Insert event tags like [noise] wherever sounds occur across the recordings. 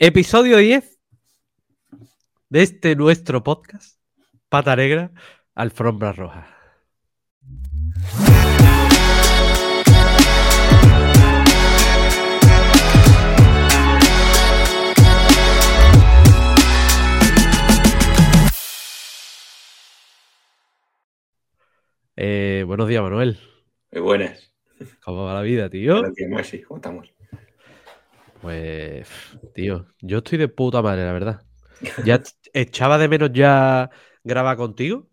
Episodio 10 de este nuestro podcast, Pata Negra, Alfombra Roja. Eh, buenos días, Manuel. Muy buenas. ¿Cómo va la vida, tío? Buenos días, Maxi. ¿Cómo estamos? Pues, tío, yo estoy de puta madre, la verdad. Ya echaba de menos ya grabar contigo,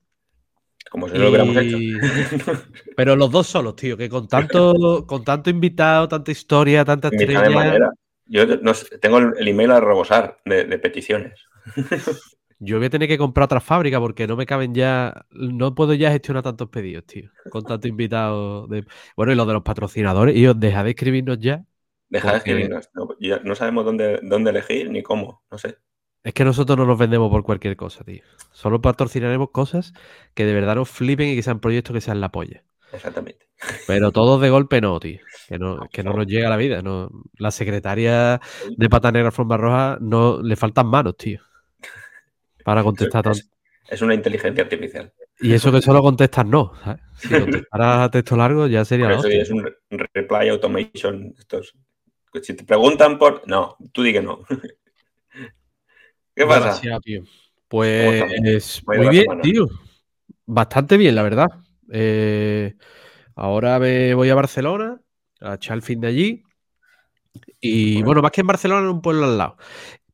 Como si no lo hubiéramos hecho. [laughs] pero los dos solos, tío, que con tanto, con tanto invitado, tanta historia, tanta estrella. manera. Yo no tengo el email a rebosar de, de peticiones. Yo voy a tener que comprar otra fábrica porque no me caben ya. No puedo ya gestionar tantos pedidos, tío. Con tanto invitado. De... Bueno, y los de los patrocinadores. Y os deja de escribirnos ya. Deja de escribirnos. No, sabemos dónde, dónde elegir ni cómo. No sé. Es que nosotros no nos vendemos por cualquier cosa, tío. Solo patrocinaremos cosas que de verdad nos flipen y que sean proyectos que sean la polla. Exactamente. Pero todos de golpe no, tío. Que no, que no nos llega la vida. No. La secretaria de Pata Negra Forma Roja no le faltan manos, tío. Para contestar. Es, es una inteligencia artificial. Y eso que solo contestas no. ¿sabes? Si [laughs] contestaras texto largo ya sería la eso es un re- reply automation. Estos. Si te preguntan por. No, tú di que no. [laughs] ¿Qué pasa? Tío. Pues ¿Cómo ha ido muy bien, semana? tío. Bastante bien, la verdad. Eh, ahora me voy a Barcelona a echar el fin de allí. Y Bueno. bueno, más que en Barcelona, en un pueblo al lado.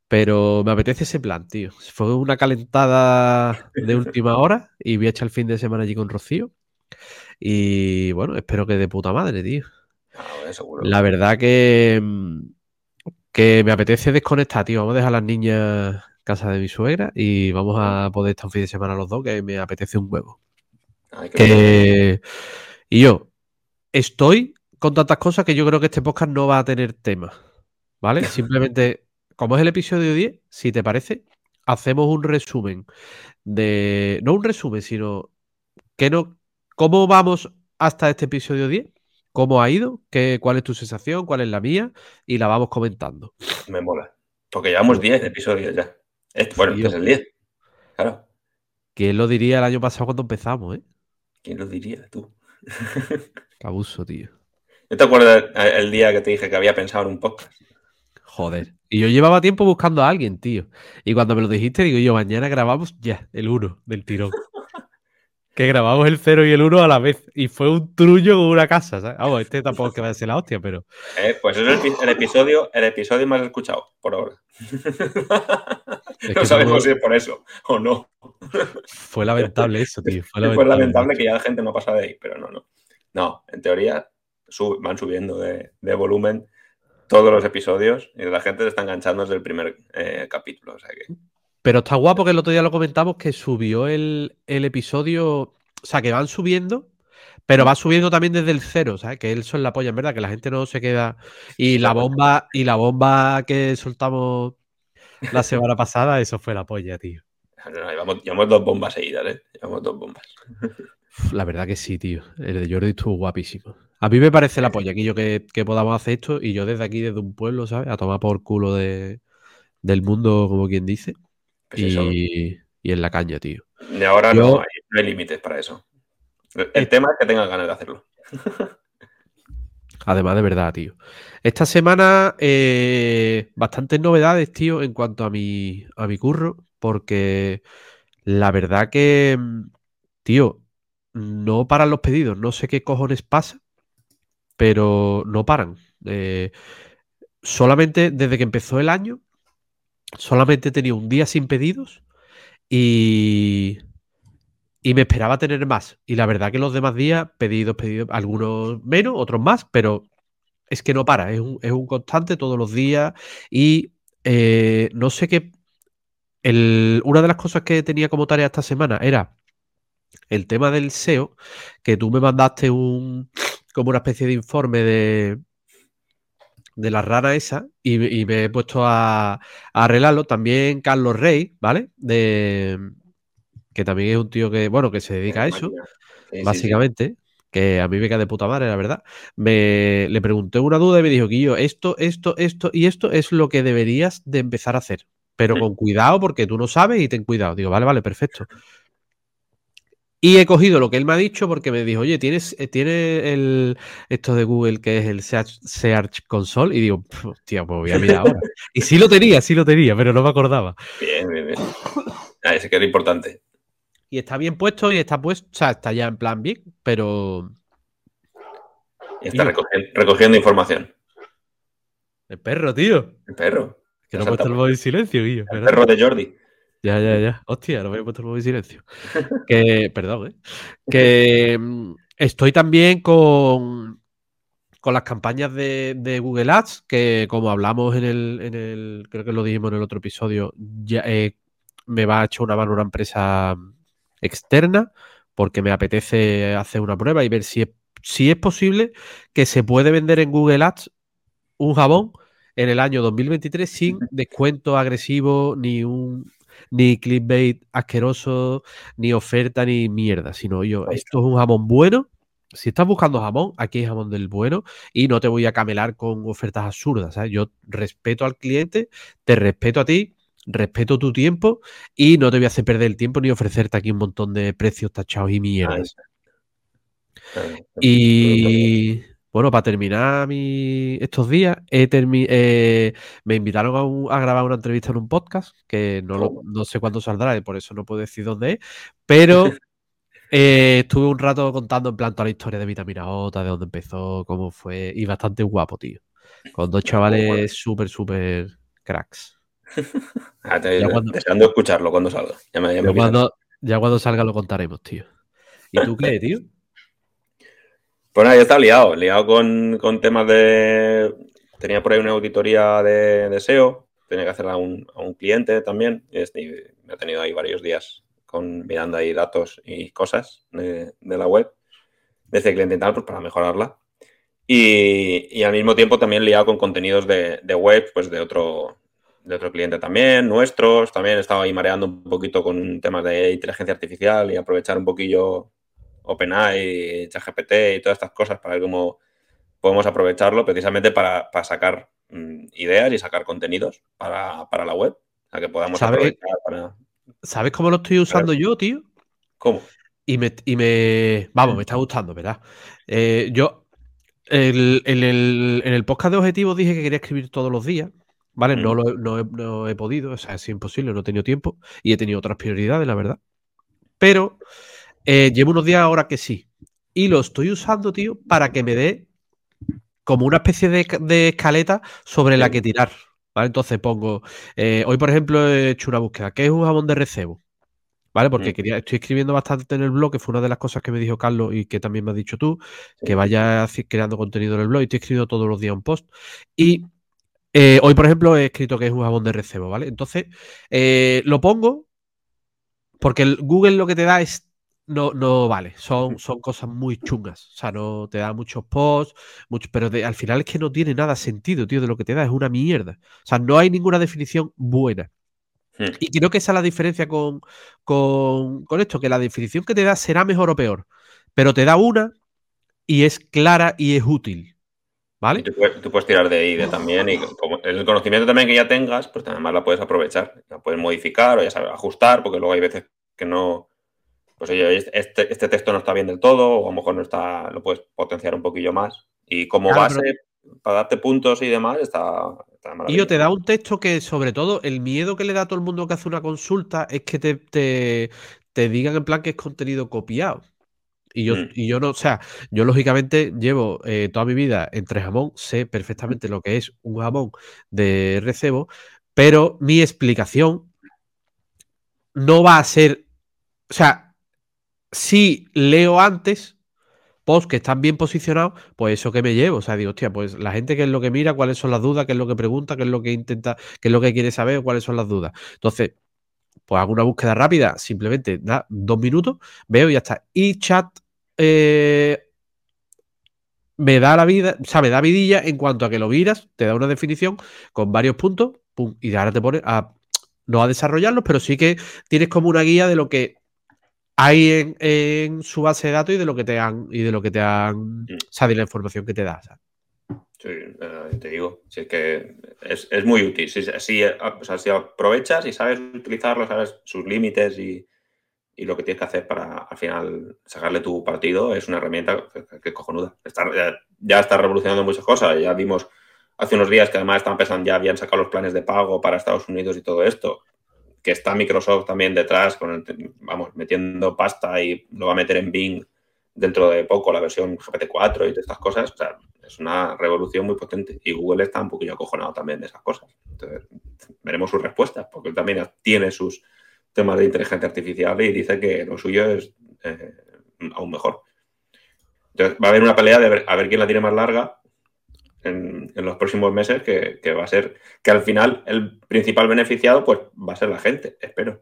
Pero me apetece ese plan, tío. Fue una calentada de última hora y voy a echar el fin de semana allí con Rocío. Y bueno, espero que de puta madre, tío. Ah, bueno, seguro. La verdad que, que me apetece desconectar, tío. Vamos a dejar a las niñas en casa de mi suegra y vamos a poder estar un fin de semana los dos, que me apetece un huevo. Ay. Que... Y yo estoy con tantas cosas que yo creo que este podcast no va a tener tema. ¿Vale? [laughs] Simplemente, como es el episodio 10, si te parece, hacemos un resumen de. No un resumen, sino que no. ¿Cómo vamos hasta este episodio 10? ¿Cómo ha ido? ¿Qué, ¿Cuál es tu sensación? ¿Cuál es la mía? Y la vamos comentando. Me mola. Porque llevamos 10 episodios ya. Este- bueno, este es el 10. Claro. ¿Quién lo diría el año pasado cuando empezamos, eh? ¿Quién lo diría tú? [laughs] Qué abuso, tío. ¿No te acuerdas el día que te dije que había pensado en un podcast? Joder. Y yo llevaba tiempo buscando a alguien, tío. Y cuando me lo dijiste, digo yo, mañana grabamos ya el 1 del tirón. Que grabamos el 0 y el 1 a la vez. Y fue un trullo con una casa, ¿sabes? Vamos, este tampoco es que va a ser la hostia, pero. Eh, pues es el, epi- el episodio, el episodio más escuchado por ahora. [laughs] Es no sabemos fue, si es por eso o no. fue lamentable eso, tío. Fue [laughs] lamentable que ya la gente no pasa de ahí, pero no, no. No, en teoría sub- van subiendo de, de volumen todos los episodios y la gente se está enganchando desde el primer eh, capítulo. O sea que Pero está guapo que el otro día lo comentamos que subió el, el episodio. O sea, que van subiendo, pero va subiendo también desde el cero, ¿sabes? Que eso es la polla, en verdad, que la gente no se queda. Y la bomba, y la bomba que soltamos la semana pasada, eso fue la polla, tío. no, no, llevamos, llevamos dos bombas seguidas, ¿eh? Llevamos dos bombas. La verdad que sí, tío. El de Jordi estuvo guapísimo. A mí me parece la polla, Quillo, que, que podamos hacer esto y yo desde aquí, desde un pueblo, ¿sabes? A tomar por culo de, del mundo, como quien dice. Y, y en la caña, tío. de ahora yo- no, hay, no hay límites para eso. El, el Eh, tema es que tengas ganas de hacerlo. [laughs] Además, de verdad, tío. Esta semana, eh, bastantes novedades, tío, en cuanto a mi, a mi curro, porque la verdad que, mm, tío, no paran los pedidos. No sé qué cojones pasa, pero no paran. Eh, solamente desde que empezó el año, solamente tenido un día sin pedidos y, y me esperaba tener más. Y la verdad que los demás días, pedidos, pedidos, algunos menos, otros más, pero es que no para, es un, es un constante todos los días y eh, no sé qué... El, una de las cosas que tenía como tarea esta semana era el tema del SEO, que tú me mandaste un como una especie de informe de, de la rana esa y, y me he puesto a, a arreglarlo. También Carlos Rey, ¿vale? De, que también es un tío que, bueno, que se dedica a eso, sí, sí. básicamente, que a mí me queda de puta madre, la verdad, me, le pregunté una duda y me dijo, Guillo, esto, esto, esto y esto es lo que deberías de empezar a hacer. Pero con cuidado porque tú no sabes y ten cuidado. Digo, vale, vale, perfecto. Y he cogido lo que él me ha dicho porque me dijo, oye, ¿tienes, eh, tiene el, esto de Google que es el Search, Console? Y digo, tío, pues voy a mirar ahora. [laughs] y sí lo tenía, sí lo tenía, pero no me acordaba. Bien, bien, bien. Ah, ese que era importante. Y está bien puesto y está puesto, o sea, está ya en plan bien, pero... Está recogiendo, información. El perro, tío. El perro. Que no he puesto el móvil en silencio, Guillo. El perro de Jordi. Ya, ya, ya. Hostia, lo voy a puesto el en silencio. que, [laughs] perdón, ¿eh? Que mm, estoy también con, con las campañas de, Google Ads, que como hablamos en el, creo que lo dijimos en el otro episodio, ya eh, me va a echar una mano una empresa externa porque me apetece hacer una prueba y ver si es, si es posible que se puede vender en Google Ads un jabón en el año 2023 sin [laughs] descuento agresivo ni un ni clickbait asqueroso, ni oferta, ni mierda, sino yo, esto es un jamón bueno. Si estás buscando jamón, aquí hay jamón del bueno y no te voy a camelar con ofertas absurdas. Yo respeto al cliente, te respeto a ti, respeto tu tiempo y no te voy a hacer perder el tiempo ni ofrecerte aquí un montón de precios tachados y mierdas. Y bueno, para terminar mi, estos días, eh, me invitaron a, grabar una entrevista en un podcast, que no, no sé cuándo saldrá, y por eso no puedo decir dónde es, pero eh, estuve un rato contando en plan toda la historia de Vitamina J, de dónde empezó, cómo fue, y bastante guapo, tío. Con dos chavales súper, súper cracks. [laughs] Ah, deseando escucharlo cuando salga. ya cuando salga lo contaremos, tío. ¿Y tú qué, tío? Pues nada, yo estaba liado, liado con, temas de. Tenía por ahí una auditoría de, SEO, tenía que hacerla a un, cliente también, y, me he tenido ahí varios días con, mirando ahí datos y cosas de, la web de ese cliente y tal, pues para mejorarla. Y, al mismo tiempo también liado con contenidos de, web, pues de otro, de otro cliente también, nuestros. También estaba ahí mareando un poquito con temas de inteligencia artificial y aprovechar un poquillo OpenAI, ChatGPT y todas estas cosas para ver cómo podemos aprovecharlo precisamente para, sacar mm, ideas y sacar contenidos para, la web, a que podamos aprovechar para... ¿Sabes cómo lo estoy usando yo, tío? ¿Cómo? Y me, y me, vamos, me está gustando, ¿verdad? Eh, yo en, el, podcast de objetivos dije que quería escribir todos los días, ¿vale? No, mm. lo, no, he, podido, o sea, es imposible, no he tenido tiempo y he tenido otras prioridades, la verdad. Pero eh, llevo unos días ahora que sí. Y lo estoy usando, tío, para que me dé como una especie de, escaleta sobre la que tirar. ¿Vale? Entonces pongo. Eh, hoy, por ejemplo, he hecho una búsqueda. ¿Qué es un jabón de recebo? ¿Vale? Porque mm. quería, estoy escribiendo bastante en el blog, que fue una de las cosas que me dijo Carlos y que también me has dicho tú, que vaya creando contenido en el blog y estoy escribiendo todos los días un post. Y eh, hoy, por ejemplo, he escrito que es un jabón de recebo, ¿vale? Entonces, lo pongo porque el Google lo que te da es no, no vale. Son, son cosas muy chungas. O sea, no te da muchos posts, mucho, pero al final es que no tiene nada sentido, tío, de lo que te da. Es una mierda. O sea, no hay ninguna definición buena. Y creo que esa es la diferencia con, con, esto, que la definición que te da será mejor o peor, pero te da una y es clara y es útil. ¿Vale? tú, puedes, tirar de ahí de también y [laughs] como el conocimiento también que ya tengas, pues además la puedes aprovechar, la puedes modificar o ya sabes, ajustar, porque luego hay veces que no, pues oye, este, este, texto no está bien del todo, o a lo mejor no está, lo puedes potenciar un poquillo más. Y como base, para darte puntos y demás, está, está Y yo te da un texto que, sobre todo, el miedo que le da a todo el mundo que hace una consulta es que te, te, digan en plan que es contenido copiado. Y yo, mm. y yo no, o sea, yo lógicamente llevo eh, toda mi vida entre jamón, sé perfectamente lo que es un jamón de recebo, pero mi explicación no va a ser, o sea, si leo antes posts que están bien posicionados, pues eso que me llevo. O sea, digo, hostia, pues la gente que es lo que mira, cuáles son las dudas, qué es lo que pregunta, qué es lo que intenta, qué es lo que quiere saber, cuáles son las dudas. Entonces, pues hago una búsqueda rápida, simplemente da dos minutos, veo y ya está. Y chat eh, me da la vida, o sea, me da vidilla en cuanto a que lo miras, te da una definición con varios puntos, pum, y ahora te pone a no a desarrollarlos, pero sí que tienes como una guía de lo que hay en, su base de datos y de lo que te han, y de lo que te han, Mm. o sea, de la información que te da. ¿sabes? Sí, eh, te digo, sí, es que es, es muy útil. Si, si, o sea, si aprovechas y sabes utilizarlo, sabes sus límites y, y lo que tienes que hacer para al final sacarle tu partido, es una herramienta que, que es cojonuda. Está, ya, ya está revolucionando muchas cosas. Ya vimos hace unos días que además estaban pensando, ya habían sacado los planes de pago para Estados Unidos y todo esto. Que está Microsoft también detrás, con el- vamos, metiendo pasta y lo va a meter en Bing dentro de poco, la versión GPT-4 y todas estas cosas. O sea, es una revolución muy potente. Y Google está un poquillo acojonado también de esas cosas. Entonces, veremos sus respuestas, porque él también tiene sus temas de inteligencia artificial y dice que lo suyo es eh, aún mejor. Entonces, va a haber una pelea de ver- a ver quién la tiene más larga en, en los próximos meses, que, que va a ser que al final el principal beneficiado pues va a ser la gente, espero.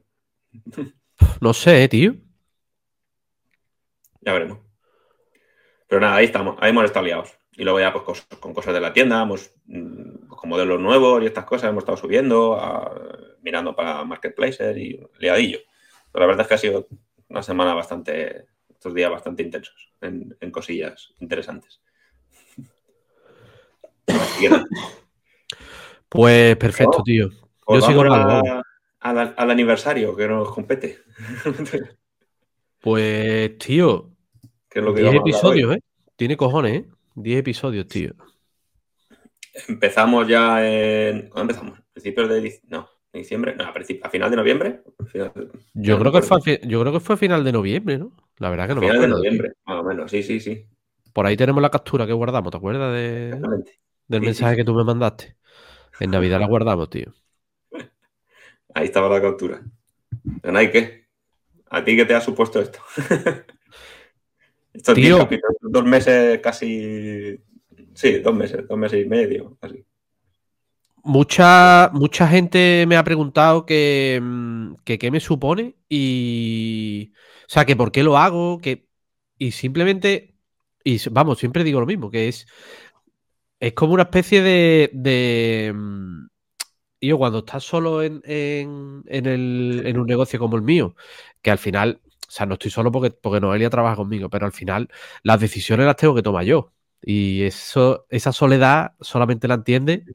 [laughs] No sé, tío. Ya veremos. Pero nada, ahí estamos, ahí hemos estado liados. Y luego ya pues cosas- con cosas de la tienda, hemos, mm, con modelos nuevos y estas cosas, hemos estado subiendo, a- mirando para marketplaces y liadillo. Pero la verdad es que ha sido una semana bastante, estos días bastante intensos en, en cosillas interesantes. Nada, Pues perfecto, Oh. tío. pues Yo sigo al, al aniversario que nos compete. Pues, tío, es lo que 10 vamos a hablar hoy. episodios, ¿eh? Tiene cojones, ¿eh? 10 episodios, tío. Empezamos ya en. ¿Cuándo empezamos? ¿Principios de no, diciembre? No, a, a final de noviembre. Yo no creo, que fue, yo creo que fue a final de noviembre, ¿no? La verdad que no me final de acuerdo. tío. noviembre, más o menos. Sí, sí, sí. Por ahí tenemos la captura que guardamos, ¿te acuerdas de, Exactamente. Del Sí, mensaje sí, que tú me mandaste? En Navidad la [laughs] guardamos, tío. Ahí estaba la captura. Hay qué. ¿A ti qué te ha supuesto esto? [laughs] Estos Tío. 10 capítulos, dos meses casi. Sí, dos meses, dos meses y medio. Así. Mucha, mucha gente me ha preguntado que, mm, que qué me supone y. O sea, que por qué lo hago, que. Y simplemente. Y vamos, siempre digo lo mismo, que es. Es como una especie de. de mm, yo, cuando estás solo en, un negocio como el mío, que al final. O sea, no estoy solo porque, porque Noelia trabaja conmigo, pero al final las decisiones las tengo que tomar yo. Y eso, esa soledad solamente la entiende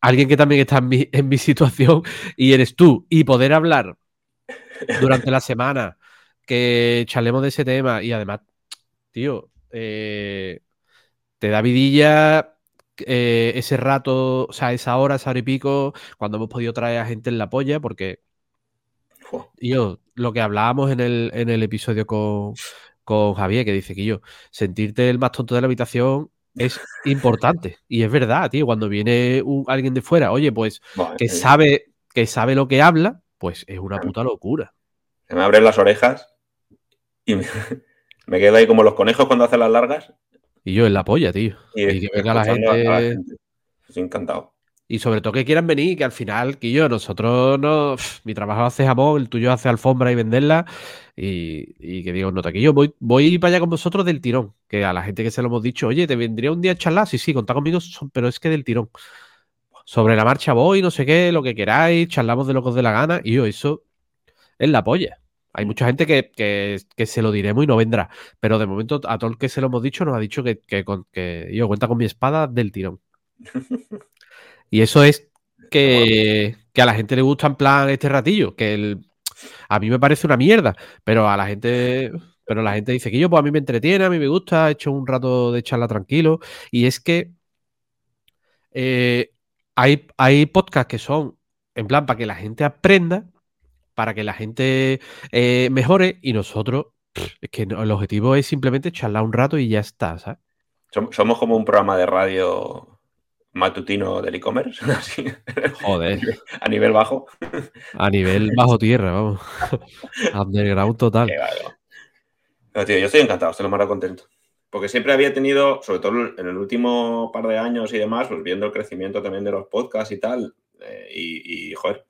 alguien que también está en mi, en mi [laughs] situación y eres tú. Y poder hablar durante la semana, que charlemos de ese tema y además, tío, eh, te da vidilla eh, ese rato, o sea, esa hora, esa hora y pico, cuando hemos podido traer a gente en la polla, porque yo, lo que hablábamos en el, en el episodio con, con Javier, que dice que yo, sentirte el más tonto de la habitación es importante. Y es verdad, tío, cuando viene un- alguien de fuera, oye, pues Bueno, que eh, sabe, que sabe lo que habla, pues es una puta locura. Se me abren las orejas y me, [laughs] me quedo ahí como los conejos cuando hacen las largas. Y yo en la polla, tío. Y, Y que venga la gente-. Estoy encantado. Y sobre todo que quieran venir, que al final, que yo, nosotros no. Mi trabajo hace jamón, el tuyo hace alfombra y venderla. Y, y que digo, nota que yo voy, voy para allá con vosotros del tirón. Que a la gente que se lo hemos dicho, oye, te vendría un día a charlar. Sí, sí, contá conmigo, son- pero es que del tirón. Sobre la marcha voy, no sé qué, lo que queráis, charlamos de lo que os dé la gana. Y yo, eso es la polla. Hay mucha gente que, que- que se lo diremos y no vendrá. Pero de momento, a todo el que se lo hemos dicho, nos ha dicho que, que, con- yo cuenta con mi espada del tirón. [laughs] Y eso es que, que a la gente le gusta en plan este ratillo, que el- a mí me parece una mierda, pero a la gente, pero la gente dice que yo, pues a mí me entretiene, a mí me gusta, he hecho un rato de charla tranquilo. Y es que eh, hay, hay podcasts que son en plan para que la gente aprenda, para que la gente eh, mejore, y nosotros, es que el objetivo es simplemente charlar un rato y ya está, ¿sabes? Som- Somos como un programa de radio matutino del e-commerce, [laughs] Joder, a nivel bajo. a nivel [laughs] bajo tierra, vamos. [laughs] Underground total. Qué bárbaro. No, tío, yo estoy encantado, estoy lo más contento. Porque siempre había tenido, sobre todo en el último par de años y demás, pues viendo el crecimiento también de los podcasts y tal, eh, y, y, joder,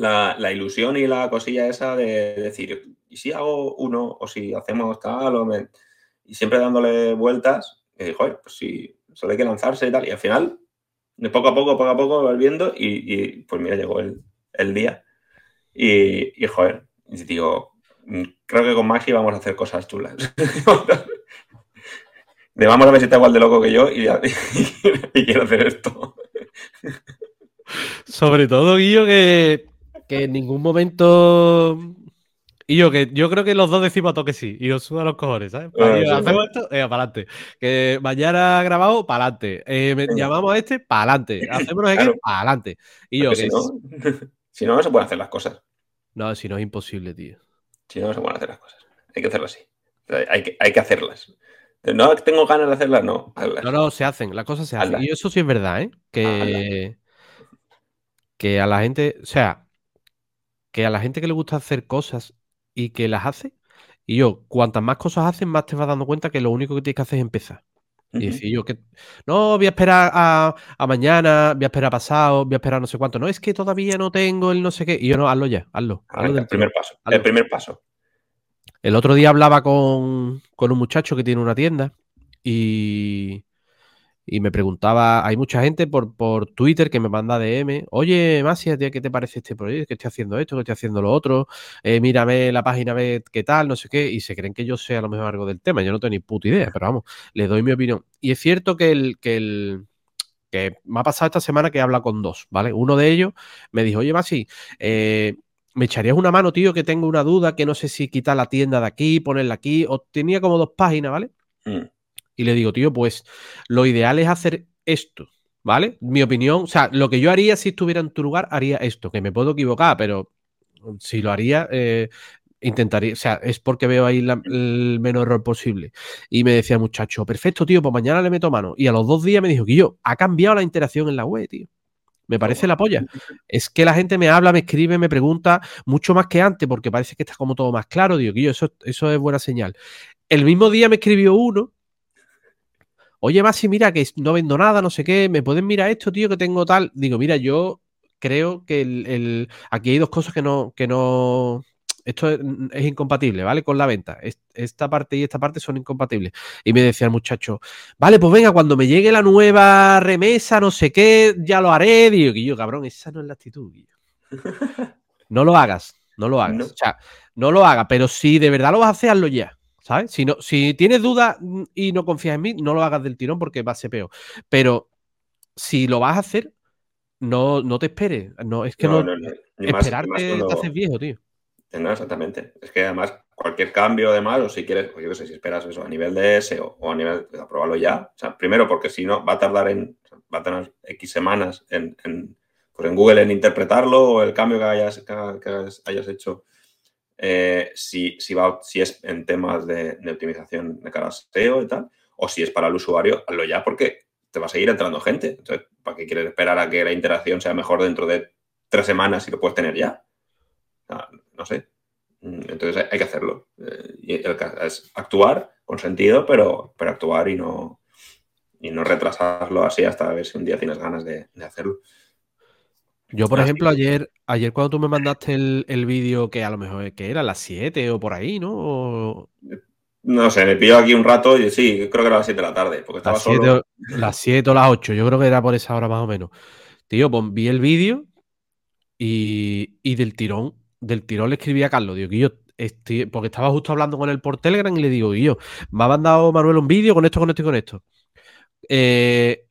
la, ilusión y la cosilla esa de decir, ¿y si hago uno? O si hacemos tal, o y siempre dándole vueltas, y dije, joder, pues si solo hay que lanzarse y tal, y al final, de poco a poco, poco a poco, vas viendo, y, pues mira, llegó el, el día, y, y joder, digo, mm, creo que con Maxi vamos a hacer cosas chulas. [laughs] De vamos a ver si está igual de loco que yo y, [laughs] y quiero hacer esto. Sobre todo, Guillo, que, que en ningún momento y yo, que yo creo que los dos decimos a toque sí, y os suda los cojones, ¿sabes? Ah, hacemos esto, eh, para adelante. Que mañana grabado, para adelante. Eh, llamamos a este, para adelante. [laughs] Hacemos claro. para adelante. Y yo, que. Si no, [laughs] si no, no se pueden hacer las cosas. No, si no es imposible, tío. Si no, no se pueden hacer las cosas. Hay que hacerlas así. Hay que, hay que hacerlas. No tengo ganas de hacerlas, no. No, no, se hacen, las cosas se hacen. Y eso sí es verdad, ¿eh? Que, que a la gente, o sea, que a la gente que le gusta hacer cosas y que las hace. Y yo, cuantas más cosas hacen, más te vas dando cuenta que lo único que tienes que hacer es empezar. Y decir yo que no, voy a esperar a, mañana, voy a esperar a pasado, voy a esperar no sé cuánto. No, es que todavía no tengo el no sé qué. Y yo no, hazlo ya, hazlo. el primer paso. El primer paso. El otro día hablaba con, con un muchacho que tiene una tienda y, y me preguntaba, hay mucha gente por, por Twitter que me manda DM, oye, Masia, ¿qué te parece este proyecto? ¿Que estoy haciendo esto? ¿Que estoy haciendo lo otro? Eh, mírame la página, ve qué tal, no sé qué, y se creen que yo sé a lo mejor algo del tema. Yo no tengo ni puta idea, pero vamos, le doy mi opinión. Y es cierto que el, que el, que me ha pasado esta semana que habla con dos, ¿vale? Uno de ellos me dijo, oye, Masi, eh, ¿me echarías una mano, tío, que tengo una duda, que no sé si quitar la tienda de aquí, ponerla aquí? O tenía como dos páginas, ¿vale? Mm. Y le digo, tío, pues lo ideal es hacer esto, ¿vale? Mi opinión, o sea, lo que yo haría si estuviera en tu lugar, haría esto, que me puedo equivocar, pero si lo haría, eh, intentaría, o sea, es porque veo ahí el menor error posible. Y me decía muchacho, perfecto, tío, pues mañana le meto mano. Y a los dos días me dijo yo, ha cambiado la interacción en la web, tío. Me parece la polla. Es que la gente me habla, me escribe, me pregunta mucho más que antes, porque parece que está como todo más claro. Digo, yo, eso, eso es buena señal. El mismo día me escribió uno oye, Masi, mira que no vendo nada, no sé qué, ¿me pueden mirar esto, tío, que tengo tal? Digo, mira, yo creo que el, aquí hay dos cosas que no, que no, esto es, incompatible, ¿vale? Con la venta. Esta parte y esta parte son incompatibles. Y me decía el muchacho, vale, pues venga, cuando me llegue la nueva remesa, no sé qué, ya lo haré. Digo, que yo, cabrón, esa no es la actitud. [laughs] No lo hagas, no lo hagas. O sea, no lo hagas, pero si de verdad lo vas a hacer, hazlo ya. ¿Sabes? Si, no, si tienes dudas y no confías en mí, no lo hagas del tirón porque va a ser peor. Pero si lo vas a hacer, no, no te esperes. No, es que no, esperarte te haces viejo, tío. No, exactamente. Es que además cualquier cambio, además, o si quieres, yo qué sé, si esperas eso a nivel de SEO o a nivel de aprobarlo ya. O sea, primero porque si no, va a tardar en, va a tener X semanas en, en, pues en Google en interpretarlo o el cambio que hayas, que hayas hecho eh, si, si, va, si es en temas de, optimización de cara a SEO y tal, o si es para el usuario, hazlo ya porque te va a seguir entrando gente. Entonces, ¿para qué quieres esperar a que la interacción sea mejor dentro de tres semanas y lo puedes tener ya? no sé. Mm, entonces hay que hacerlo. Eh, es actuar con sentido, pero, pero actuar y no, y no retrasarlo así hasta ver si un día tienes ganas de hacerlo. Yo, por ejemplo, ayer, ayer cuando tú me mandaste el, vídeo que a lo mejor que era las 7 o por ahí, ¿no? No sé, me pilló aquí un rato y sí, creo que era las 7 de la tarde, porque estaba las solo. las 7 o las 8, yo creo que era por esa hora más o menos. Tío, pues vi el vídeo y, y, del tirón, del tirón le escribí a Carlos, digo, yo estoy, porque estaba justo hablando con él por Telegram y le digo, yo, me ha mandado Manuel un vídeo con esto, con esto y con esto. Eh,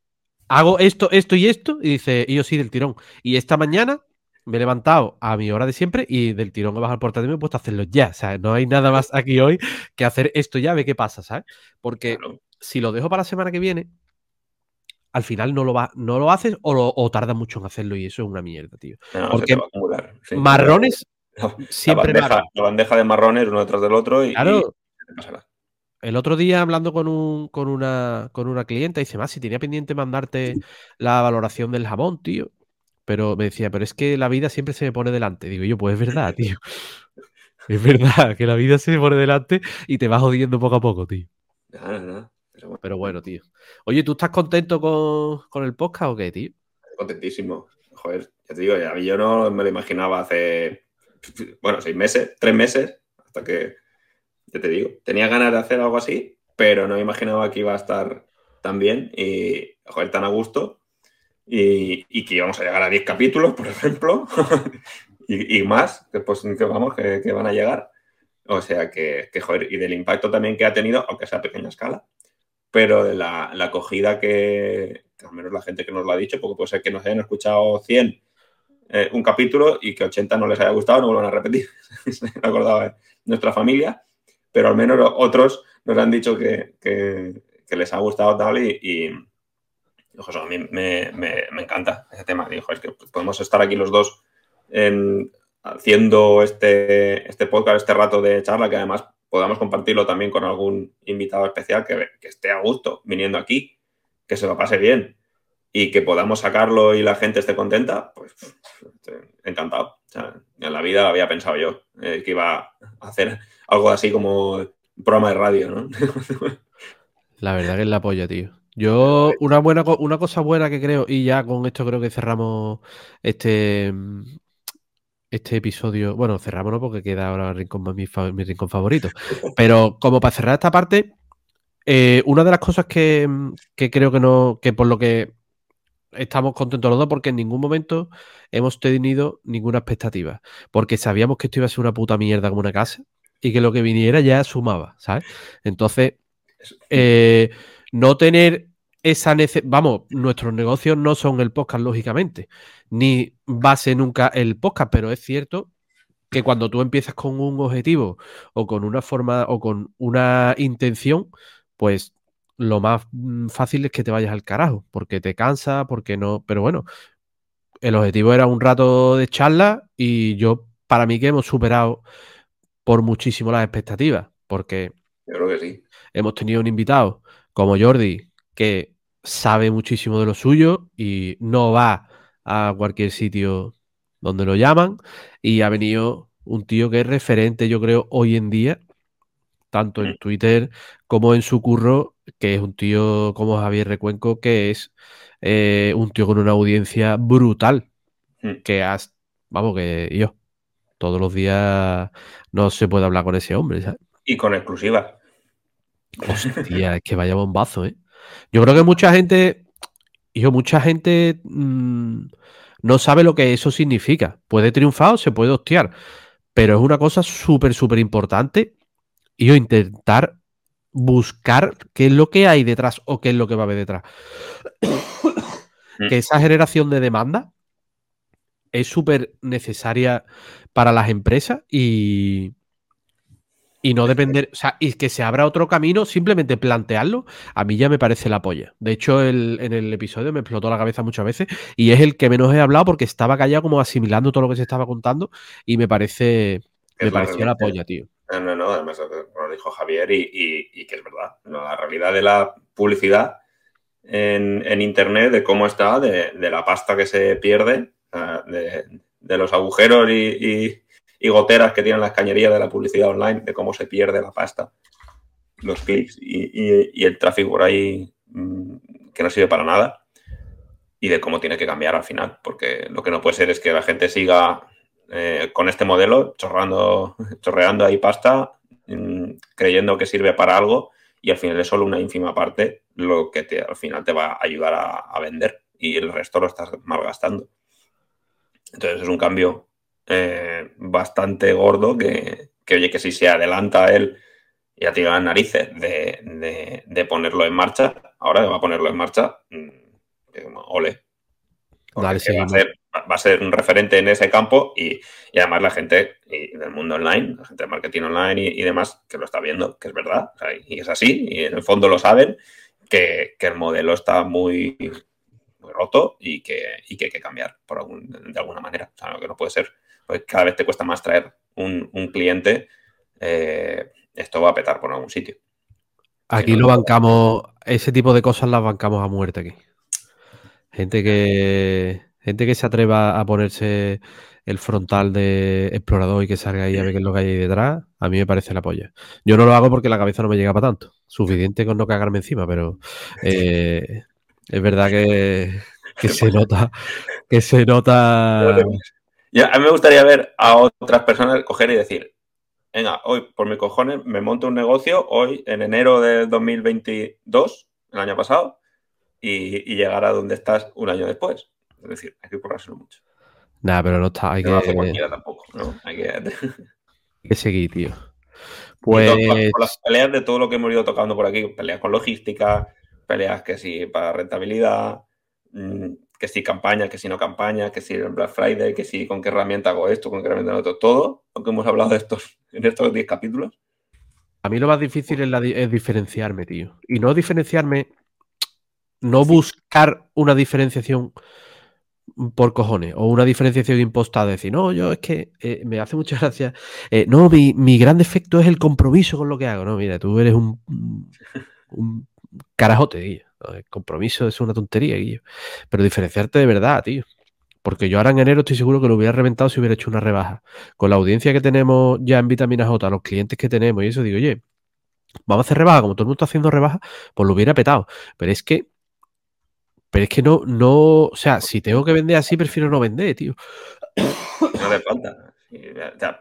hago esto, esto y esto, y dice, y yo sí, del tirón. Y esta mañana me he levantado a mi hora de siempre y del tirón he bajado el portátil y me he puesto a hacerlo ya. O sea, no hay nada más aquí hoy que hacer esto ya, ve qué pasa, ¿sabes? Porque si lo dejo para la semana que viene, al final no lo, va, no lo haces o, lo, tarda mucho en hacerlo y eso es una mierda, tío. Porque marrones [laughs] siempre la bandeja, de marrones uno detrás del otro y, claro, el otro día hablando con, un, con, una, con una clienta, dice, más si tenía pendiente mandarte la valoración del jabón, tío. Pero me decía, pero es que la vida siempre se me pone delante. Digo yo, pues es verdad, tío. [laughs] es verdad que la vida se me pone delante y te vas jodiendo poco a poco, tío. Pero, bueno. tío. Oye, ¿tú estás contento con, el podcast o qué, tío? Contentísimo. Joder, ya te digo, yo no me lo imaginaba hace, bueno, seis meses, tres meses, hasta que ya te digo, tenía ganas de hacer algo así, pero no me imaginaba que iba a estar tan bien y, joder, tan a gusto y, que íbamos a llegar a 10 capítulos, por ejemplo, [laughs] y, más, que, pues, que vamos, que, van a llegar. O sea que, joder, y del impacto también que ha tenido, aunque sea a pequeña escala, pero de la, acogida que, al menos la gente que nos lo ha dicho, porque puede ser que nos hayan escuchado 100 eh, un capítulo y que 80 no les haya gustado, no vuelvan a repetir. [laughs] Me acordaba de nuestra familia, pero al menos otros nos han dicho que, les ha gustado tal y, a mí me, encanta ese tema. Dijo, es que podemos estar aquí los dos haciendo este, este podcast, este rato de charla, que además podamos compartirlo también con algún invitado especial que, que esté a gusto viniendo aquí, que se lo pase bien y que podamos sacarlo y la gente esté contenta, pues encantado. en la vida había pensado yo eh, que iba a hacer algo así como un programa de radio, ¿no? [laughs] La verdad que es la polla, tío. Yo, una buena una cosa buena que creo, y ya con esto creo que cerramos este, este episodio. Bueno, cerramos porque queda ahora rincón, mi, mi rincón favorito. [laughs] Pero como para cerrar esta parte, eh, una de las cosas que, que, creo que no, que por lo que estamos contentos los dos porque en ningún momento hemos tenido ninguna expectativa. Porque sabíamos que esto iba a ser una puta mierda como una casa y que lo que viniera ya sumaba, ¿sabes? Entonces, eh, no tener esa necesidad. Vamos, nuestros negocios no son el podcast, lógicamente, ni base nunca el podcast, pero es cierto que cuando tú empiezas con un objetivo o con una forma o con una intención, pues lo más mm, fácil es que te vayas al carajo, porque te cansa, porque no. Pero bueno, el objetivo era un rato de charla y yo, para mí, que hemos superado por muchísimo las expectativas, porque creo que sí. hemos tenido un invitado como Jordi que sabe muchísimo de lo suyo y no va a cualquier sitio donde lo llaman y ha venido un tío que es referente, yo creo, hoy en día, tanto en mm. Twitter como en su curro que es un tío como Javier Recuenco, que es eh, un tío con una audiencia brutal. Hmm. Que has, vamos, que yo, todos los días no se puede hablar con ese hombre, ¿sabes? Y con exclusiva. Hostia, es que vaya bombazo, ¿eh? Yo creo que mucha gente, yo, mucha gente mm, no sabe lo que eso significa. Puede triunfar o se puede hostiar, pero es una cosa súper, súper importante. Y yo intentar buscar qué es lo que hay detrás o qué es lo que va a haber detrás. [coughs] que esa generación de demanda es súper necesaria para las empresas y, y no depender, o sea, y que se abra otro camino, simplemente plantearlo, a mí ya me parece la polla. De hecho, en el episodio me explotó la cabeza muchas veces y es el que menos he hablado porque estaba callado como asimilando todo lo que se estaba contando y me parece, me pareció la polla, tío. No, no, además lo dijo Javier y, que es verdad. La realidad de la publicidad en, Internet, de cómo está, de, la pasta que se pierde, de, los agujeros y, goteras que tienen las cañerías de la publicidad online, de cómo se pierde la pasta, los clics y, el tráfico por ahí mm, que no sirve para nada y de cómo tiene que cambiar al final, porque lo que no puede ser es que la gente siga eh, con este modelo, chorrando, [laughs] chorreando ahí pasta, mm, creyendo que sirve para algo y al final es solo una ínfima parte lo que te, al final te va a ayudar a, vender y el resto lo estás malgastando. Entonces es un cambio eh, bastante gordo que, oye, que si se adelanta él ya tiene las narices de, ponerlo en marcha, ahora va a ponerlo en marcha, mm, ole. va, a ser, va a ser un referente en ese campo y, además la gente del mundo online, la gente de marketing online y, demás, que lo está viendo, que es verdad, y es así, y en el fondo lo saben, que, el modelo está muy, roto y que, y que hay que cambiar por de alguna manera. O sea, que no puede ser, pues cada vez te cuesta más traer un, cliente, eh, esto va a petar por algún sitio. Aquí lo bancamos, ese tipo de cosas las bancamos a muerte aquí. Gente que Gente que se atreva a ponerse el frontal de explorador y que salga ahí a ver qué es lo que hay ahí detrás, a mí me parece la polla. Yo no lo hago porque la cabeza no me llega para tanto. Suficiente con no cagarme encima, pero eh, es verdad que, se [laughs] nota. Que se nota. a mí me gustaría ver a otras personas coger y decir: Venga, hoy por mis cojones me monto un negocio, hoy en enero de 2022, el año pasado, y, y llegar a donde estás un año después. Es decir, hay que currárselo mucho. Nada, pero no está. Hay que, no tampoco, ¿no? Hay que... [laughs] hay que seguir, tío. Pues... Con las peleas de todo lo que hemos ido tocando por aquí, peleas con logística, peleas que sí para rentabilidad, mm, que si campaña, que si no campaña, que si Black Friday, que si con qué herramienta hago esto, con qué herramienta hago otro, todo lo que hemos hablado de estos, [laughs] en estos 10 capítulos. A mí lo más difícil es, diferenciarme, tío. Y no diferenciarme, no buscar una diferenciación por cojones o una diferenciación impostada. Decir, no, yo es que eh, me hace mucha gracia. Eh, no, mi, mi, gran defecto es el compromiso con lo que hago. No, mira, tú eres un, un carajote, tío. El compromiso es una tontería, Guillo. Pero diferenciarte de verdad, tío. Porque yo ahora en enero estoy seguro que lo hubiera reventado si hubiera hecho una rebaja. Con la audiencia que tenemos ya en Vitamina J, los clientes que tenemos y eso, digo, oye, vamos a hacer rebaja, como todo el mundo está haciendo rebaja, pues lo hubiera petado. Pero es que. Pero es que no, no. O sea, si tengo que vender así, prefiero no vender, tío. No hace falta.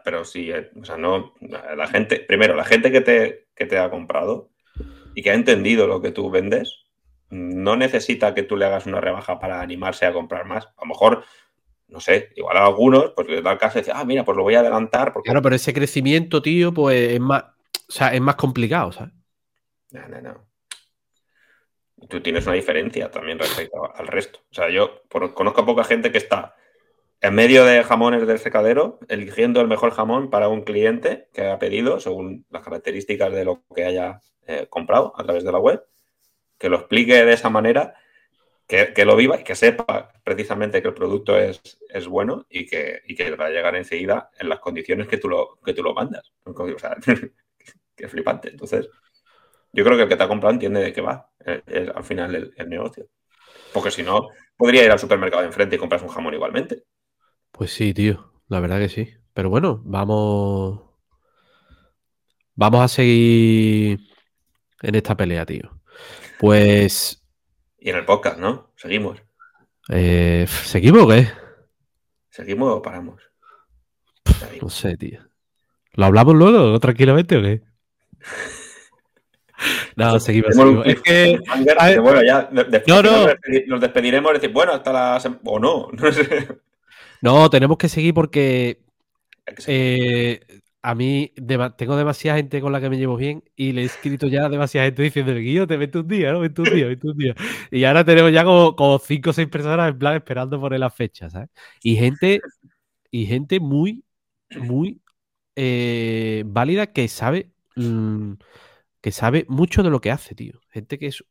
pero sí, eh, o sea, no. La gente, primero, la gente que te, que te ha comprado y que ha entendido lo que tú vendes, no necesita que tú le hagas una rebaja para animarse a comprar más. A lo mejor, no sé, igual a algunos, pues les da el caso de decir, ah, mira, pues lo voy a adelantar. Porque... Claro, pero ese crecimiento, tío, pues es más, o sea, es más complicado, ¿sabes? No, no, no. Tú tienes una diferencia también respecto al resto. O sea, yo conozco a poca gente que está en medio de jamones del secadero, eligiendo el mejor jamón para un cliente que haya pedido, según las características de lo que haya eh, comprado a través de la web que lo explique de esa manera, que, lo viva y que sepa precisamente que el producto es, es bueno y que, y que va a llegar enseguida en las condiciones que tú lo, que tú lo mandas. O [laughs] qué flipante. Entonces, yo creo que el que te ha comprado entiende de qué va eh, al final el, negocio. Porque si no, podría ir al supermercado de enfrente y compras un jamón igualmente. Pues sí, tío, la verdad que sí. Pero bueno, vamos. Vamos a seguir en esta pelea, tío. Pues. Y en el podcast, ¿no? Seguimos. Eh, ¿Seguimos o qué? ¿Seguimos o paramos? No sé, tío. ¿Lo hablamos luego, tranquilamente o qué? [laughs] No, seguimos. Es que. bueno, ya no, no. Nos despediremos y decir, bueno, hasta la. O no, [laughs] no sé. No, tenemos que seguir porque. Eh, a mí tengo demasiada gente con la que me llevo bien y le he escrito ya a demasiada gente diciendo, Guillo, te vete un día, ¿no? Vete un día, vete un día. Y ahora tenemos ya como, cinco o seis personas en plan esperando por la fecha, ¿sabes? Y gente, y gente muy, muy eh, válida que sabe, mm, que sabe mucho de lo que hace, tío. Gente que, es,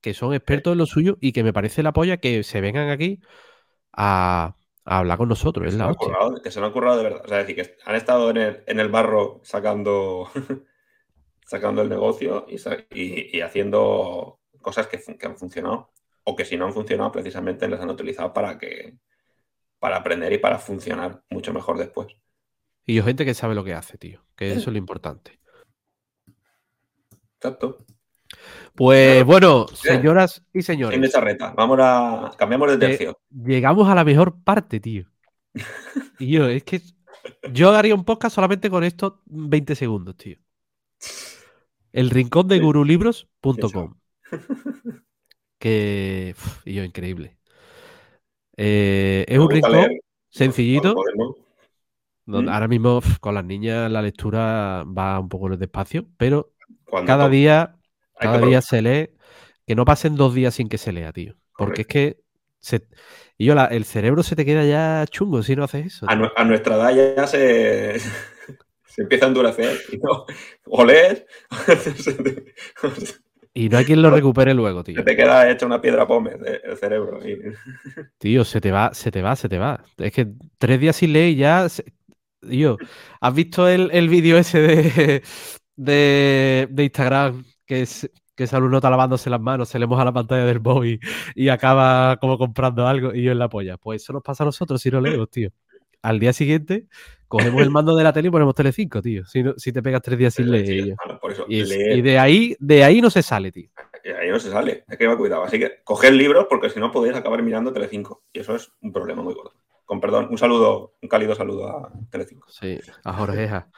que son expertos en lo suyo y que me parece la polla que se vengan aquí a a hablar con nosotros. Es la que se lo han currado de verdad. O sea, decir, que han estado en el, en el barro sacando, [laughs] sacando el negocio y, y, haciendo cosas que, que, han funcionado o que si no han funcionado precisamente les han utilizado para que para aprender y para funcionar mucho mejor después. Y yo gente que sabe lo que hace, tío, que eso es lo [laughs] importante. Exacto. Pues bueno, señoras y señores. Sin reta. Vamos a. Cambiamos de tercio. llegamos a la mejor parte, tío. [laughs] y yo, es que. Yo haría un podcast solamente con estos 20 segundos, tío. El rincón de gurulibros.com. [laughs] Que. y yo, increíble. Eh, es un rincón sencillito. ¿Mm? Ahora mismo con las niñas la lectura va un poco despacio, pero cada día cada día se lee. Que no pasen dos días sin que se lea, tío. Porque es que. Y yo, el cerebro se te queda ya chungo si no haces eso. A, nuestra edad ya, se, [laughs] se empieza a endurecer. Y no, o lees. [laughs] y no hay quien lo recupere luego, tío. Se te queda hecha una piedra pómez el cerebro. [laughs] Tío, se te va, se te va, se te va. Es que tres días sin leer y ya. Tío, ¿has visto el, el vídeo ese de, de, de Instagram que es que ese alumno está lavándose las manos, se le moja la pantalla del móvil y acaba como comprando algo y yo en la polla. Pues eso nos pasa a nosotros si no leemos, tío. Al día siguiente cogemos el mando de la tele y ponemos Tele5, tío. Si, si te pegas tres días sin leer. y, de ahí de ahí no se sale, tío. De ahí no se sale, hay que llevar cuidado. Así que coger libros porque si no podéis acabar mirando Tele5. Y eso es un problema muy gordo. Con perdón, un saludo, un cálido saludo a Tele5. Sí, a Jorgeja.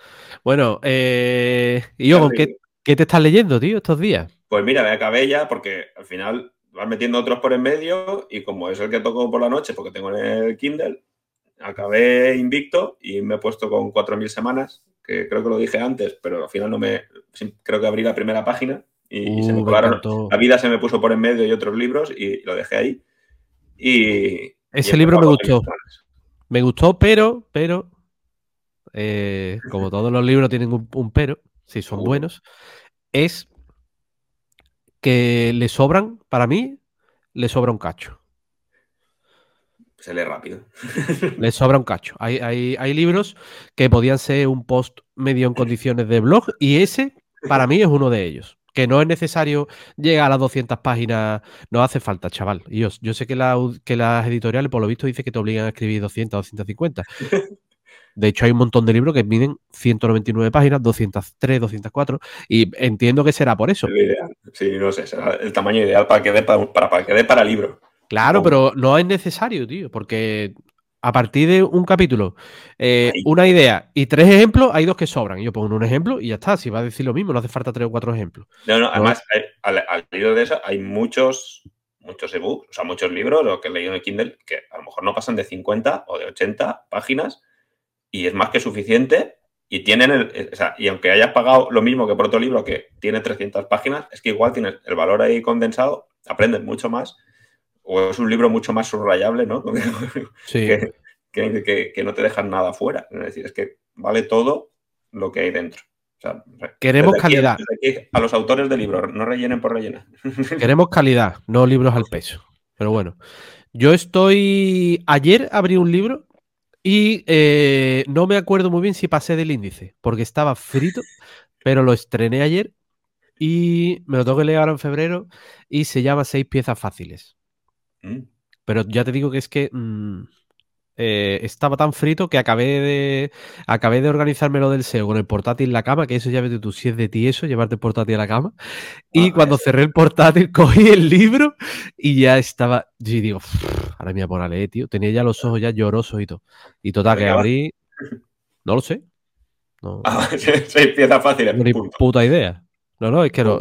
Bueno, eh, y yo, ¿con qué, ¿Qué te estás leyendo, tío, estos días? Pues mira, me acabé ya porque al final vas metiendo otros por en medio y como es el que toco por la noche porque tengo en el Kindle, acabé invicto y me he puesto con 4.000 semanas, que creo que lo dije antes, pero al final no me. Creo que abrí la primera página y, se me Uh, me colaron. La vida se me puso por en medio y otros libros y lo dejé ahí. Y. Ese y libro me gustó. Me gustó, pero, pero, eh, como todos los libros tienen un, un pero, si son Seguro. buenos, es que le sobran, para mí, le sobra un cacho. Se lee rápido. [laughs] Le sobra un cacho. Hay, hay, hay libros que podían ser un post medio en condiciones de blog y ese, para mí, es uno de ellos. Que no es necesario llegar a las 200 páginas, no hace falta, chaval. Y yo, yo sé que, la que las editoriales, por lo visto, dicen que te obligan a escribir 200 250. [laughs] De hecho, hay un montón de libros que miden 199 páginas, 203, 204, y entiendo que será por eso. Sí, no sé, será el tamaño ideal para que dé para, para, que dé para libro. Claro, pero no es necesario, tío, porque a partir de un capítulo, eh, una idea y tres ejemplos, hay dos que sobran. Yo pongo un ejemplo y ya está. Si va a decir lo mismo, no hace falta tres o cuatro ejemplos. No, no, además, hay- al, al hilo de eso, hay muchos, muchos ebooks, o sea, muchos libros, lo que he leído en el Kindle, que a lo mejor no pasan de 50 o de 80 páginas y es más que suficiente. Y tienen el, o sea, y aunque hayas pagado lo mismo que por otro libro que tiene 300 páginas, es que igual tienes el valor ahí condensado, aprendes mucho más, o es un libro mucho más subrayable, ¿no? [laughs] Sí. que, que- que- que no te dejan nada fuera. Es decir, es que vale todo lo que hay dentro. O sea, Queremos desde calidad. desde aquí a los autores de libros, no rellenen por rellenar. [laughs] Queremos calidad, no libros al peso. Pero bueno, yo estoy. Ayer abrí un libro y eh, no me acuerdo muy bien si pasé del índice, porque estaba frito, pero lo estrené ayer y me lo tengo que leer ahora en febrero y se llama Seis piezas fáciles. Mm. Pero ya te digo que es que mm, eh, estaba tan frito que acabé de acabé de organizarme lo del SEO con el portátil en la cama, que eso ya ves tú, si es de ti eso, llevarte el portátil a la cama. Y cuando cerré el portátil, [laughs] cogí el libro y ya estaba. Y digo, "Uf, ahora me voy a leer, tío. Tenía ya los ojos ya llorosos y todo. Y total, ¿De que abrí. No lo sé. [laughs] No, Ah, [laughs] seis piezas fáciles. no ni puta idea. No, no, es que no,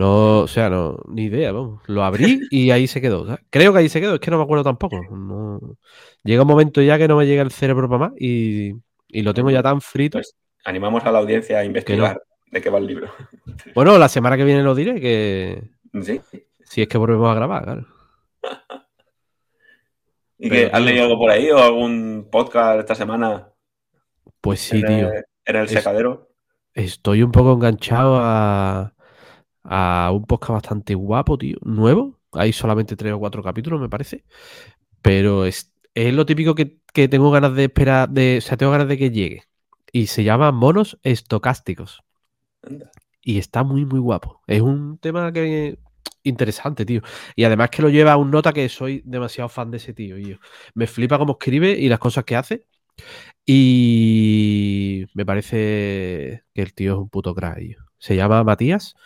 no, o sea, no, ni idea, vamos. Lo abrí [laughs] y ahí se quedó. ¿sabes? Creo que ahí se quedó, es que no me acuerdo tampoco. No- Llega un momento ya que no me llega el cerebro para más y, y lo tengo ya tan frito. Pues animamos a la audiencia a investigar de qué va el libro. [laughs] Bueno, la semana que viene lo diré, que ¿Sí? si es que volvemos a grabar, claro. ¿Y Pero, que has leído algo por ahí o algún podcast esta semana Pues sí, en, tío. el, en el Es- secadero? Estoy un poco enganchado a, a un podcast bastante guapo, tío. Nuevo. Hay solamente tres o cuatro capítulos, me parece. Pero es, es lo típico que, que tengo ganas de esperar, de, o sea, tengo ganas de que llegue. Y se llama Monos Estocásticos. Anda. Y está muy, muy guapo. Es un tema que interesante, tío. Y además que lo lleva a un nota que soy demasiado fan de ese tío. Y yo, me flipa cómo escribe y las cosas que hace. Y me parece que el tío es un puto crack. Se llama Matías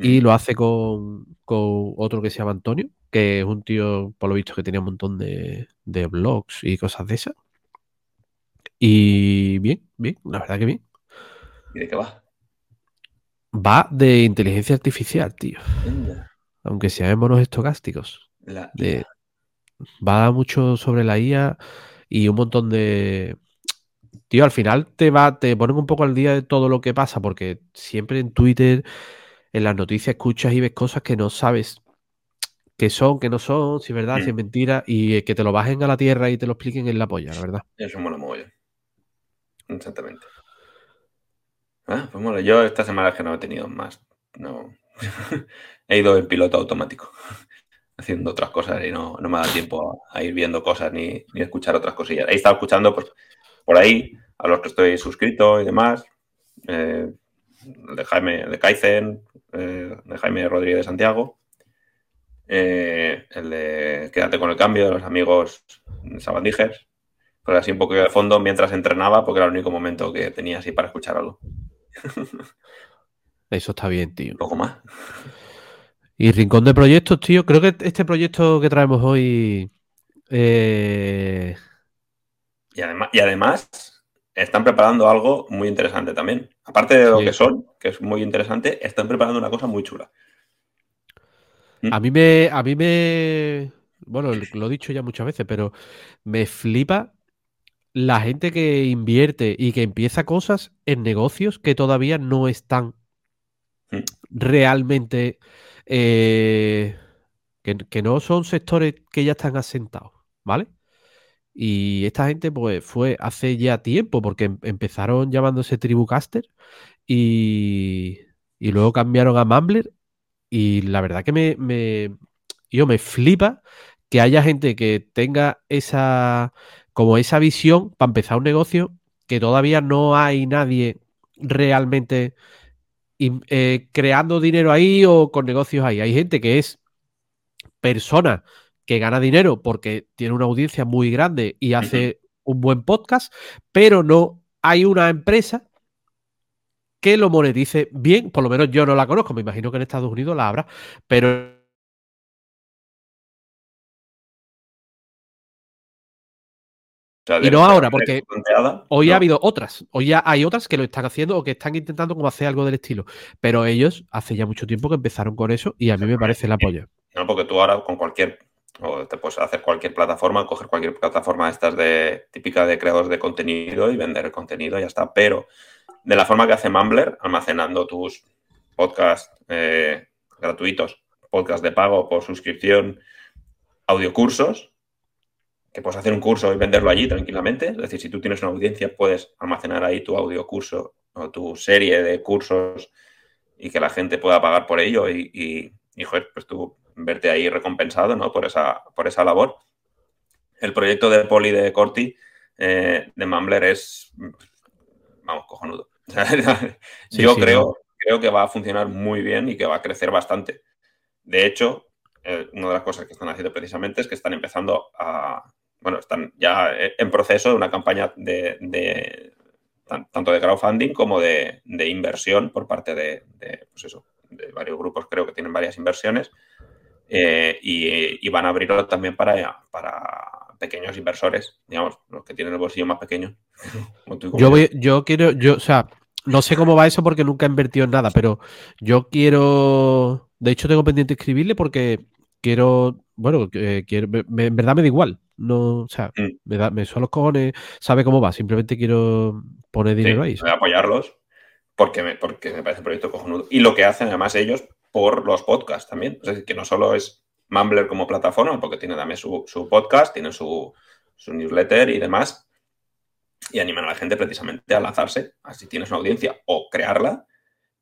y Mm. lo hace con, con otro que se llama Antonio, que es un tío, por lo visto, que tenía un montón de, de blogs y cosas de esas. Y bien, bien, la verdad que bien. ¿Y de qué va? Va de inteligencia artificial, tío. Aunque sea en monos estocásticos. La De, va mucho sobre la IA y un montón de. Tío, al final te va, te ponen un poco al día de todo lo que pasa, porque siempre en Twitter, en las noticias, escuchas y ves cosas que no sabes qué son, qué no son, si es verdad, si es Mm. mentira, y eh, que te lo bajen a la tierra y te lo expliquen en la polla, la verdad. Eso mola mogollón. Exactamente. Ah, pues mola. Yo esta semana es que no he tenido más. No. [laughs] he ido en piloto automático. [laughs] Haciendo otras cosas y no, no me da tiempo a, a ir viendo cosas ni, ni escuchar otras cosillas. He estado escuchando pues, por ahí a los que estoy suscrito y demás. eh, de Jaime de Kaizen, eh, de Jaime Rodríguez de Santiago. eh, el de Quédate con el cambio de los amigos Sabandijers. Pues así un poco de fondo mientras entrenaba, porque era el único momento que tenía así para escuchar algo. [laughs] Eso está bien, tío. Un poco más. Y Rincón de Proyectos, tío. Creo que este proyecto que traemos hoy. eh, Y además, y además están preparando algo muy interesante también. Aparte de lo Sí. que son, que es muy interesante, están preparando una cosa muy chula. A mí me. A mí me. Bueno, lo he dicho ya muchas veces, pero me flipa la gente que invierte y que empieza cosas en negocios que todavía no están Mm. realmente, eh, que, que no son sectores que ya están asentados, ¿vale? Y esta gente, pues, fue hace ya tiempo, porque em- empezaron llamándose Tribucaster y, y luego cambiaron a Mumbler. Y la verdad que me, me, yo me flipa que haya gente que tenga esa, como esa visión para empezar un negocio que todavía no hay nadie realmente eh, creando dinero ahí o con negocios ahí. Hay gente que es persona que gana dinero porque tiene una audiencia muy grande y hace un buen podcast, pero no hay una empresa que lo monetice bien, por lo menos yo no la conozco, me imagino que en Estados Unidos la habrá, pero O sea, Y no ahora, porque hoy ¿no? ha habido otras, hoy ya hay otras que lo están haciendo o que están intentando como hacer algo del estilo, pero ellos hace ya mucho tiempo que empezaron con eso y a mí me parece la polla. No, porque tú ahora con cualquier, o te puedes hacer cualquier plataforma, coger cualquier plataforma de estas de típica de creadores de contenido y vender el contenido, ya está. Pero de la forma que hace Mumbler, almacenando tus podcasts eh, gratuitos, podcasts de pago por suscripción, audiocursos, que puedes hacer un curso y venderlo allí tranquilamente. Es decir, si tú tienes una audiencia, puedes almacenar ahí tu audiocurso o tu serie de cursos y que la gente pueda pagar por ello y, y, joder, pues tú verte ahí recompensado ¿no? por, esa, por esa labor. El proyecto de Poli de Corti, eh, de Mumbler, es, vamos, cojonudo. [laughs] Sí, [laughs] Yo sí, creo, no. creo que va a funcionar muy bien y que va a crecer bastante. De hecho, eh, una de las cosas que están haciendo precisamente es que están empezando a, bueno, están ya en proceso de una campaña de, de tan- tanto de crowdfunding como de, de inversión por parte de, de, pues eso, de varios grupos, creo que tienen varias inversiones, eh, y, y van a abrirlo también para, para pequeños inversores, digamos, los que tienen el bolsillo más pequeño. [laughs] como tú y como Yo voy, yo quiero, yo, o sea, no sé cómo va eso porque nunca he invertido en nada, pero yo quiero, de hecho tengo pendiente escribirle porque quiero, bueno, que- quiero, me- me- en verdad me da igual, no, o sea, Mm. me da, me son los cojones, sabe cómo va, simplemente quiero poner Sí, dinero ahí. voy a apoyarlos porque me, porque me parece un proyecto cojonudo. Y lo que hacen además ellos por los podcasts también. Es decir, que no solo es Mumbler como plataforma, porque tiene también su, podcast, tiene su, newsletter y demás, y animan a la gente precisamente a lanzarse, así tienes una audiencia, o crearla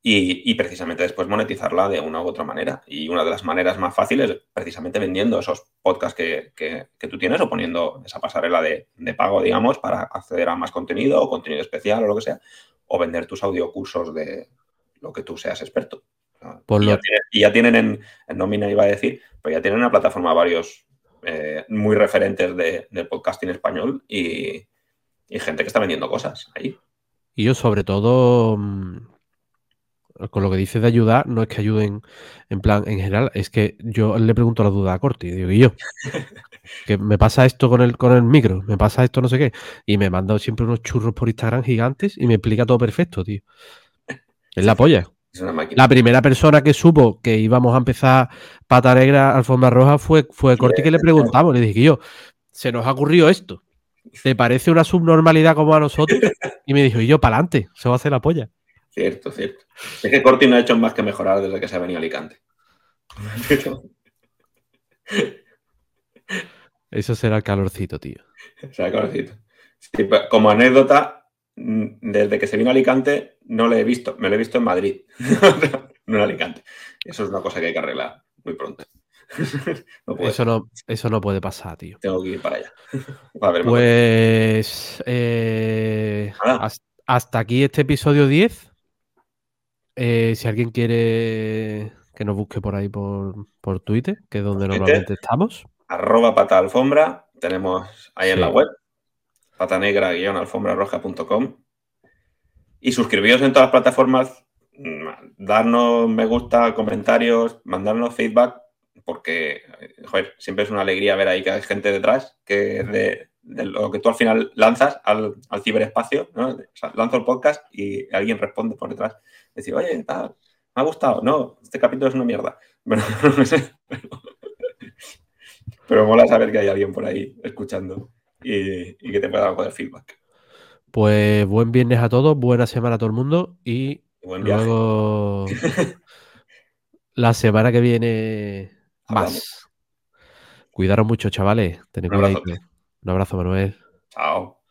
y, precisamente después monetizarla de una u otra manera. Y una de las maneras más fáciles es precisamente vendiendo esos podcasts que, que- que tú tienes o poniendo esa pasarela de, de pago, digamos, para acceder a más contenido o contenido especial o lo que sea, o vender tus audiocursos de lo que tú seas experto. Por y, lo- ya tienen, y ya tienen en, en nómina, iba a decir, pero ya tienen una plataforma varios eh, muy referentes de, de podcasting español y, y gente que está vendiendo cosas ahí. Y yo sobre todo, mm, con lo que dices de ayudar, no es que ayuden en plan, en general, es que yo le pregunto la duda a Corti, digo, y yo, [laughs] que me pasa esto con el, con el micro, me pasa esto no sé qué, y me manda siempre unos churros por Instagram gigantes y me explica todo perfecto, tío. Es la polla. Es una máquina. La primera persona que supo que íbamos a empezar pata negra, alfombra roja, fue, fue Corti que le preguntamos. Le dije, yo, se nos ha ocurrido esto. ¿Te parece una subnormalidad como a nosotros? Y me dijo, y yo, para adelante, se va a hacer la polla. Cierto, cierto. Es que Corti no ha hecho más que mejorar desde que se ha venido a Alicante. Eso será el calorcito, tío. [laughs] O sea, cabrecito. Sí, pues, como anécdota, desde que se vino a Alicante no le he visto. Me lo he visto en Madrid, [laughs] no en Alicante. Eso es una cosa que hay que arreglar muy pronto. [laughs] No Eso no, eso no puede pasar, tío. tengo que ir para allá. [laughs] A ver, Pues eh, hasta aquí este episodio 10. Eh, si alguien quiere que nos busque por ahí por, por Twitter, que es donde Twitter. normalmente estamos. arroba pata alfombra, tenemos ahí en la web, patanegra-alfombrarroja.com. Y suscribiros en todas las plataformas, mm, darnos me gusta, comentarios, mandarnos feedback, porque, eh, joder, siempre es una alegría ver ahí que hay gente detrás que de, de lo que tú al final lanzas al, al ciberespacio, ¿no? O sea, lanzo el podcast y alguien responde por detrás. Decir, oye, tal, me ha gustado. No, este capítulo es una mierda. [laughs] Bueno, no sé, pero, pero mola saber que hay alguien por ahí escuchando y, que te pueda dar algo de feedback. Pues buen viernes a todos, buena semana a todo el mundo y, luego [laughs] la semana que viene más. Cuidaros mucho, chavales. Tened cuidado. Un abrazo, Manuel. Chao.